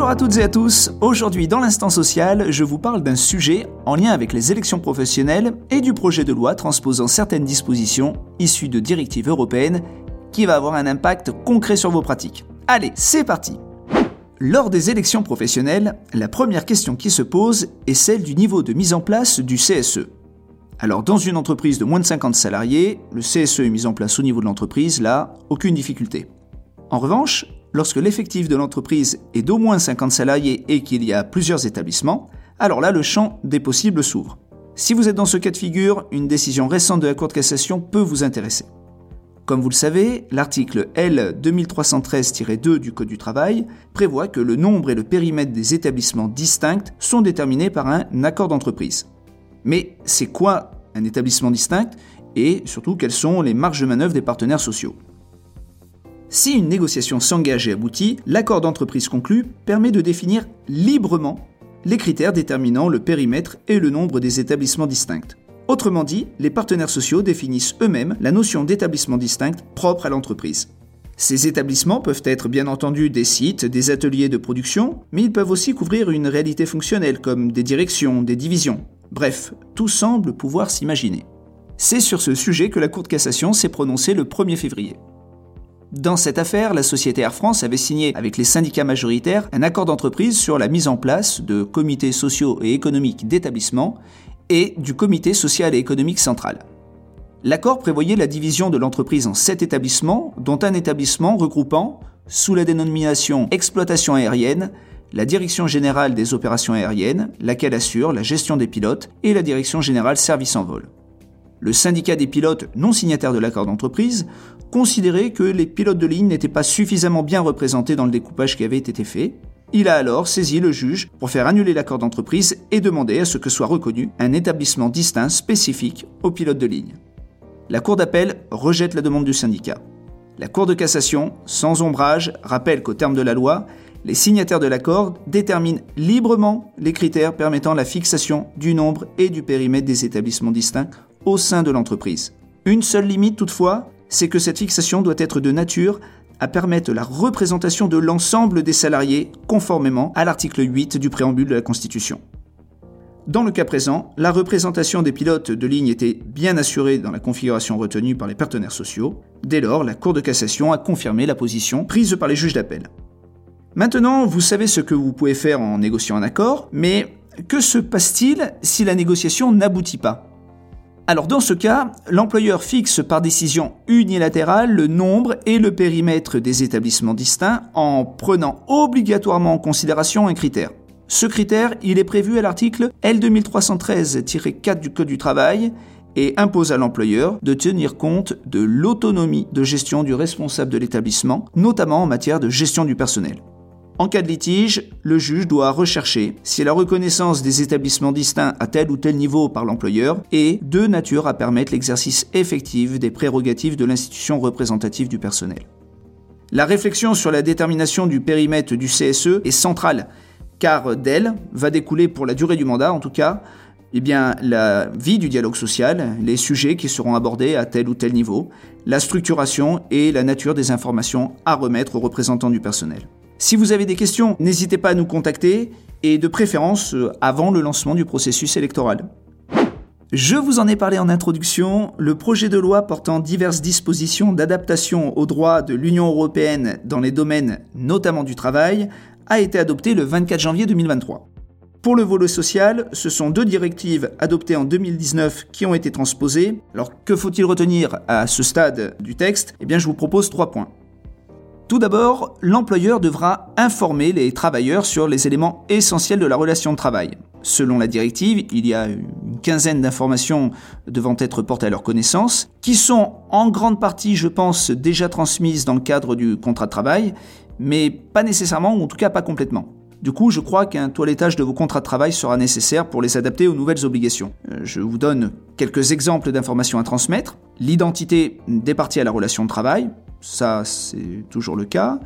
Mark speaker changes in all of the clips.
Speaker 1: Bonjour à toutes et à tous. Aujourd'hui, dans l'instant social, je vous parle d'un sujet en lien avec les élections professionnelles et du projet de loi transposant certaines dispositions issues de directives européennes qui va avoir un impact concret sur vos pratiques. Allez, c'est parti. Lors des élections professionnelles, la première question qui se pose est celle du niveau de mise en place du CSE. Alors, dans une entreprise de moins de 50 salariés, le CSE est mis en place au niveau de l'entreprise, là, aucune difficulté. En revanche, lorsque l'effectif de l'entreprise est d'au moins 50 salariés et qu'il y a plusieurs établissements, alors là, le champ des possibles s'ouvre. Si vous êtes dans ce cas de figure, une décision récente de la Cour de cassation peut vous intéresser. Comme vous le savez, l'article L 2313-2 du Code du travail prévoit que le nombre et le périmètre des établissements distincts sont déterminés par un accord d'entreprise. Mais c'est quoi un établissement distinct et surtout quelles sont les marges de manœuvre des partenaires sociaux? Si une négociation s'engage et aboutit, l'accord d'entreprise conclu permet de définir librement les critères déterminant le périmètre et le nombre des établissements distincts. Autrement dit, les partenaires sociaux définissent eux-mêmes la notion d'établissement distinct propre à l'entreprise. Ces établissements peuvent être bien entendu des sites, des ateliers de production, mais ils peuvent aussi couvrir une réalité fonctionnelle comme des directions, des divisions. Bref, tout semble pouvoir s'imaginer. C'est sur ce sujet que la Cour de cassation s'est prononcée le 1er février. Dans cette affaire, la société Air France avait signé avec les syndicats majoritaires un accord d'entreprise sur la mise en place de comités sociaux et économiques d'établissement et du comité social et économique central. L'accord prévoyait la division de l'entreprise en sept établissements, dont un établissement regroupant, sous la dénomination exploitation aérienne, la Direction générale des opérations aériennes, laquelle assure la gestion des pilotes, et la Direction générale service en vol. Le syndicat des pilotes non signataires de l'accord d'entreprise considérait que les pilotes de ligne n'étaient pas suffisamment bien représentés dans le découpage qui avait été fait. Il a alors saisi le juge pour faire annuler l'accord d'entreprise et demander à ce que soit reconnu un établissement distinct spécifique aux pilotes de ligne. La Cour d'appel rejette la demande du syndicat. La Cour de cassation, sans ombrage, rappelle qu'au terme de la loi, les signataires de l'accord déterminent librement les critères permettant la fixation du nombre et du périmètre des établissements distincts au sein de l'entreprise. Une seule limite toutefois, c'est que cette fixation doit être de nature à permettre la représentation de l'ensemble des salariés conformément à l'article 8 du préambule de la Constitution. Dans le cas présent, la représentation des pilotes de ligne était bien assurée dans la configuration retenue par les partenaires sociaux. Dès lors, la Cour de cassation a confirmé la position prise par les juges d'appel. Maintenant, vous savez ce que vous pouvez faire en négociant un accord, mais que se passe-t-il si la négociation n'aboutit pas? Alors dans ce cas, l'employeur fixe par décision unilatérale le nombre et le périmètre des établissements distincts en prenant obligatoirement en considération un critère. Ce critère, il est prévu à l'article L2313-4 du Code du travail et impose à l'employeur de tenir compte de l'autonomie de gestion du responsable de l'établissement, notamment en matière de gestion du personnel. En cas de litige, le juge doit rechercher si la reconnaissance des établissements distincts à tel ou tel niveau par l'employeur est de nature à permettre l'exercice effectif des prérogatives de l'institution représentative du personnel. La réflexion sur la détermination du périmètre du CSE est centrale, car d'elle va découler pour la durée du mandat en tout cas, eh la vie du dialogue social, les sujets qui seront abordés à tel ou tel niveau, la structuration et la nature des informations à remettre aux représentants du personnel. Si vous avez des questions, n'hésitez pas à nous contacter et de préférence euh, avant le lancement du processus électoral. Je vous en ai parlé en introduction, le projet de loi portant diverses dispositions d'adaptation aux droits de l'Union européenne dans les domaines notamment du travail a été adopté le 24 janvier 2023. Pour le volet social, ce sont deux directives adoptées en 2019 qui ont été transposées. Alors que faut-il retenir à ce stade du texte? Eh bien je vous propose trois points. Tout d'abord, l'employeur devra informer les travailleurs sur les éléments essentiels de la relation de travail. Selon la directive, il y a une quinzaine d'informations devant être portées à leur connaissance, qui sont en grande partie, je pense, déjà transmises dans le cadre du contrat de travail, mais pas nécessairement, ou en tout cas pas complètement. Du coup, je crois qu'un toilettage de vos contrats de travail sera nécessaire pour les adapter aux nouvelles obligations. Euh, je vous donne quelques exemples d'informations à transmettre. L'identité des parties à la relation de travail, ça c'est toujours le cas.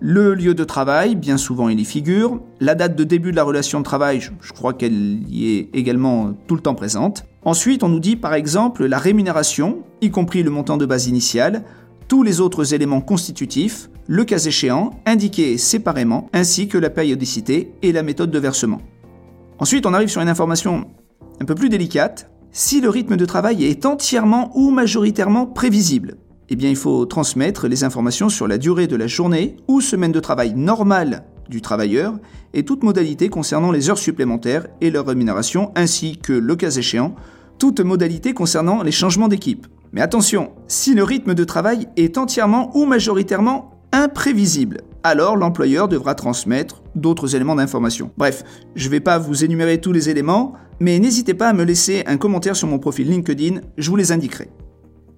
Speaker 1: Le lieu de travail, bien souvent il y figure. La date de début de la relation de travail, je crois qu'elle y est également tout le temps présente. Ensuite, on nous dit par exemple la rémunération, y compris le montant de base initial, tous les autres éléments constitutifs, le cas échéant, indiqués séparément, ainsi que la périodicité et la méthode de versement. Ensuite, on arrive sur une information un peu plus délicate. Si le rythme de travail est entièrement ou majoritairement prévisible, eh bien, il faut transmettre les informations sur la durée de la journée ou semaine de travail normale du travailleur et toute modalité concernant les heures supplémentaires et leur rémunération, ainsi que, le cas échéant, toute modalité concernant les changements d'équipe. Mais attention, si le rythme de travail est entièrement ou majoritairement imprévisible, alors l'employeur devra transmettre d'autres éléments d'information. Bref, je ne vais pas vous énumérer tous les éléments, mais n'hésitez pas à me laisser un commentaire sur mon profil LinkedIn, je vous les indiquerai.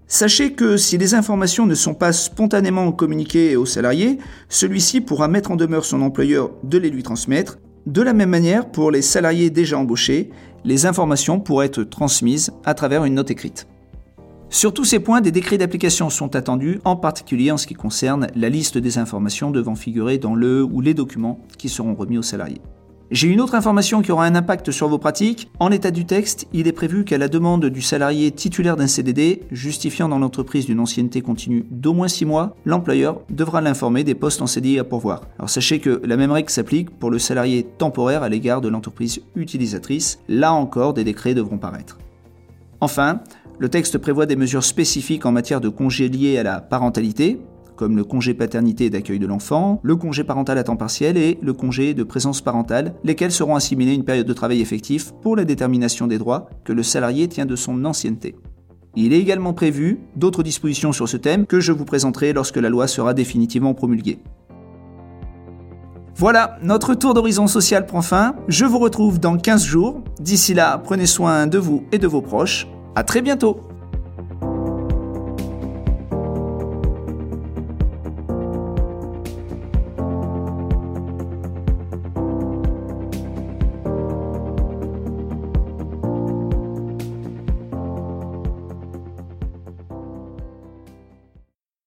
Speaker 1: Sachez que si les informations ne sont pas spontanément communiquées aux salariés, celui-ci pourra mettre en demeure son employeur de les lui transmettre. De la même manière, pour les salariés déjà embauchés, les informations pourraient être transmises à travers une note écrite. Sur tous ces points, des décrets d'application sont attendus, en particulier en ce qui concerne la liste des informations devant figurer dans le ou les documents qui seront remis aux salariés. J'ai une autre information qui aura un impact sur vos pratiques. En l'état du texte, il est prévu qu'à la demande du salarié titulaire d'un CDD, justifiant dans l'entreprise d'une ancienneté continue d'au moins 6 mois, l'employeur devra l'informer des postes en CDI à pourvoir. Alors sachez que la même règle s'applique pour le salarié temporaire à l'égard de l'entreprise utilisatrice. Là encore, des décrets devront paraître. Enfin, le texte prévoit des mesures spécifiques en matière de congés liés à la parentalité, comme le congé paternité d'accueil de l'enfant, le congé parental à temps partiel et le congé de présence parentale, lesquels seront assimilés à une période de travail effectif pour la détermination des droits que le salarié tient de son ancienneté. Il est également prévu d'autres dispositions sur ce thème que je vous présenterai lorsque la loi sera définitivement promulguée. Voilà, notre tour d'horizon social prend fin. Je vous retrouve dans 15 jours. D'ici là, prenez soin de vous et de vos proches. À très bientôt